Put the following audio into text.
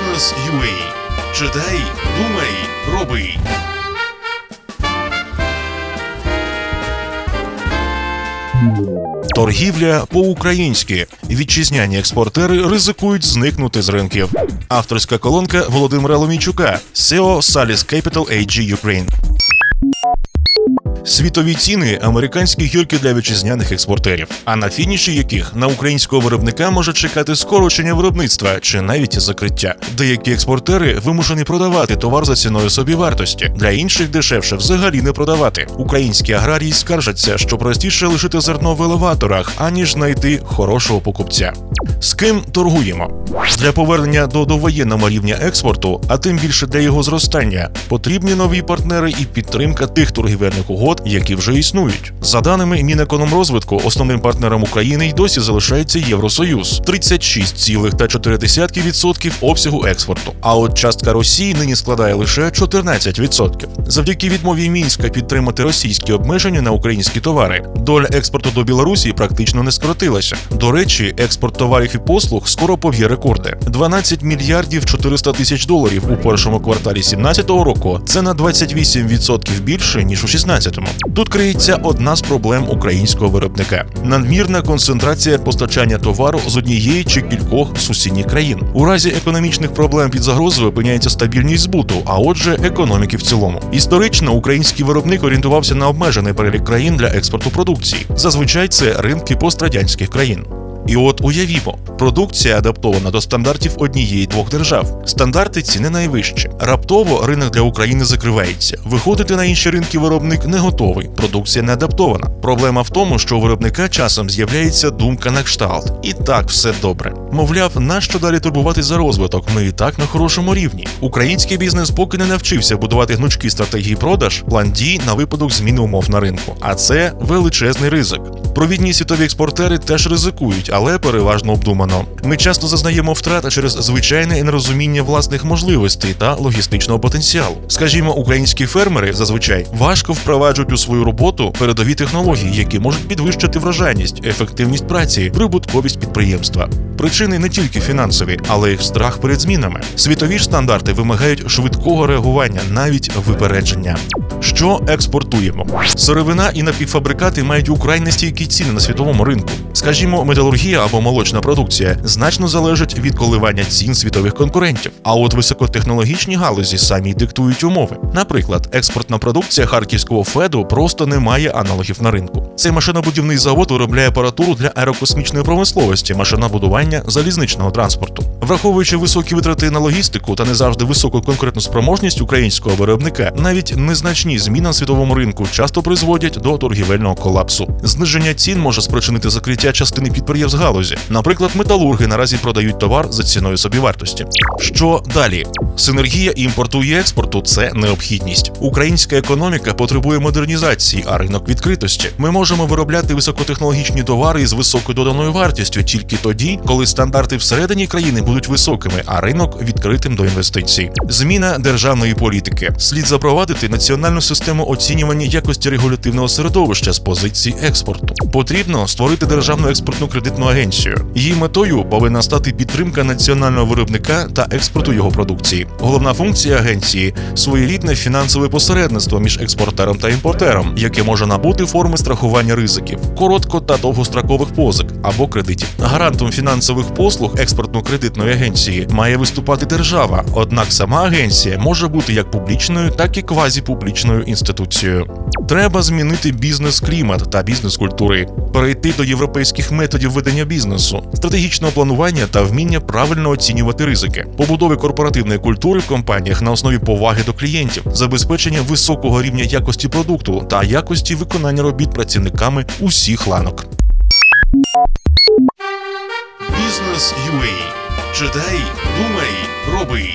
Бізнес UA. Читай, думай, роби. Торгівля по-українськи. Вітчизняні експортери ризикують зникнути з ринків. Авторська колонка Володимира Ломійчука, SEO Salis Capital AG Ukraine. Світові ціни американські гірки для вітчизняних експортерів, а на фініші яких на українського виробника може чекати скорочення виробництва чи навіть закриття. Деякі експортери вимушені продавати товар за ціною собівартості, для інших дешевше взагалі не продавати. Українські аграрії скаржаться, що простіше лишити зерно в елеваторах, аніж знайти хорошого покупця. З ким торгуємо для повернення до довоєнного рівня експорту, а тим більше для його зростання, потрібні нові партнери і підтримка тих торгівельних угод, які вже існують. За даними Мінекономрозвитку, основним партнером України й досі залишається Євросоюз 36,4% обсягу експорту. А от частка Росії нині складає лише 14%. Завдяки відмові мінська підтримати російські обмеження на українські товари, доля експорту до Білорусі практично не скоротилася. До речі, експорт товарів і послуг скоро поб'є рекорди: 12 мільярдів 400 тисяч доларів у першому кварталі 2017 року. Це на 28% більше ніж у 16-му. Тут криється одна з проблем українського виробника: надмірна концентрація постачання товару з однієї чи кількох сусідніх країн. У разі економічних проблем під загрозою опиняється стабільність збуту, а отже, економіки в цілому. Історично український виробник орієнтувався на обмежений перелік країн для експорту продукції. Зазвичай це ринки пострадянських країн. І от уявімо, продукція адаптована до стандартів однієї двох держав. Стандарти ціни найвищі. Раптово ринок для України закривається. Виходити на інші ринки виробник не готовий. Продукція не адаптована. Проблема в тому, що у виробника часом з'являється думка на кшталт. І так все добре. Мовляв, нащо далі турбувати за розвиток? Ми і так на хорошому рівні. Український бізнес поки не навчився будувати гнучкі стратегії продаж, план дій на випадок зміни умов на ринку. А це величезний ризик. Провідні світові експортери теж ризикують, але переважно обдумано. Ми часто зазнаємо втрат через звичайне нерозуміння власних можливостей та логістичного потенціалу. Скажімо, українські фермери зазвичай важко впроваджують у свою роботу передові технології, які можуть підвищити врожайність, ефективність праці, прибутковість підприємства. Причини не тільки фінансові, але й страх перед змінами. Світові ж стандарти вимагають швидкого реагування, навіть випередження. Що експортуємо? Сировина і напівфабрикати мають украй нестійкі ціни на світовому ринку. Скажімо, металургія або молочна продукція значно залежать від коливання цін світових конкурентів. А от високотехнологічні галузі самі диктують умови. Наприклад, експортна продукція харківського феду просто не має аналогів на ринку. Цей машинобудівний завод виробляє апаратуру для аерокосмічної промисловості, машинобудування залізничного транспорту. Враховуючи високі витрати на логістику та не завжди високу конкурентну спроможність українського виробника, навіть незначні зміни на світовому ринку часто призводять до торгівельного колапсу. Зниження цін може спричинити закриття частини підприємств галузі. Наприклад, металурги наразі продають товар за ціною собівартості. Що далі? Синергія імпорту і експорту це необхідність. Українська економіка потребує модернізації, а ринок відкритості. Ми можемо виробляти високотехнологічні товари із високою доданою вартістю тільки тоді, коли стандарти всередині країни будуть високими, а ринок відкритим до інвестицій. Зміна державної політики слід запровадити національну систему оцінювання якості регулятивного середовища з позиції експорту. Потрібно створити державну експортну кредитну агенцію. Її метою повинна стати підтримка національного виробника та експорту його продукції. Головна функція агенції своєрідне фінансове посередництво між експортером та імпортером, яке може набути форми страхування ризиків, коротко та довгострокових позик або кредитів. Гарантом фінансових послуг експортно-кредитної агенції має виступати держава. Однак сама агенція може бути як публічною, так і квазіпублічною інституцією. Треба змінити бізнес-клімат та бізнес-культури, перейти до європейських методів ведення бізнесу, стратегічного планування та вміння правильно оцінювати ризики, побудови корпоративної культури в компаніях на основі поваги до клієнтів, забезпечення високого рівня якості продукту та якості виконання робіт працівниками усіх ланок. Бізнес UA. Читай, думай, роби.